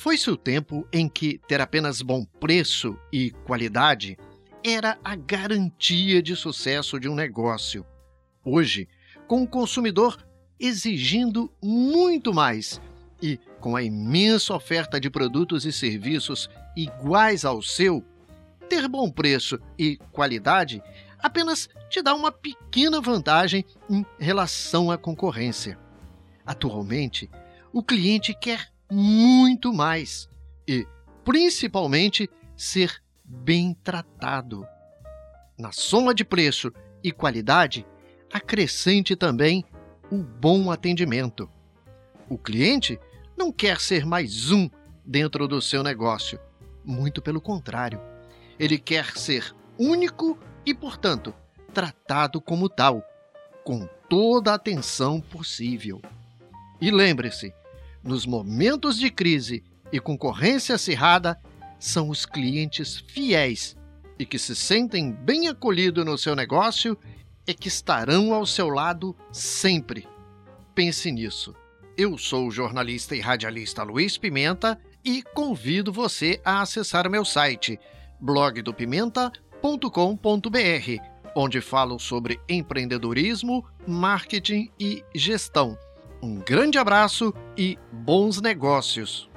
Foi-se o tempo em que ter apenas bom preço e qualidade era a garantia de sucesso de um negócio. Hoje, com o consumidor exigindo muito mais e com a imensa oferta de produtos e serviços iguais ao seu, ter bom preço e qualidade apenas te dá uma pequena vantagem em relação à concorrência. Atualmente, o cliente quer muito mais e, principalmente, ser bem tratado. Na soma de preço e qualidade, acrescente também o bom atendimento. O cliente não quer ser mais um dentro do seu negócio. Muito pelo contrário. Ele quer ser único e, portanto, tratado como tal, com toda a atenção possível. E lembre-se, nos momentos de crise e concorrência acirrada, são os clientes fiéis e que se sentem bem acolhidos no seu negócio e que estarão ao seu lado sempre. Pense nisso. Eu sou o jornalista e radialista Luiz Pimenta e convido você a acessar meu site blogdopimenta.com.br, onde falo sobre empreendedorismo, marketing e gestão. Um grande abraço e bons negócios!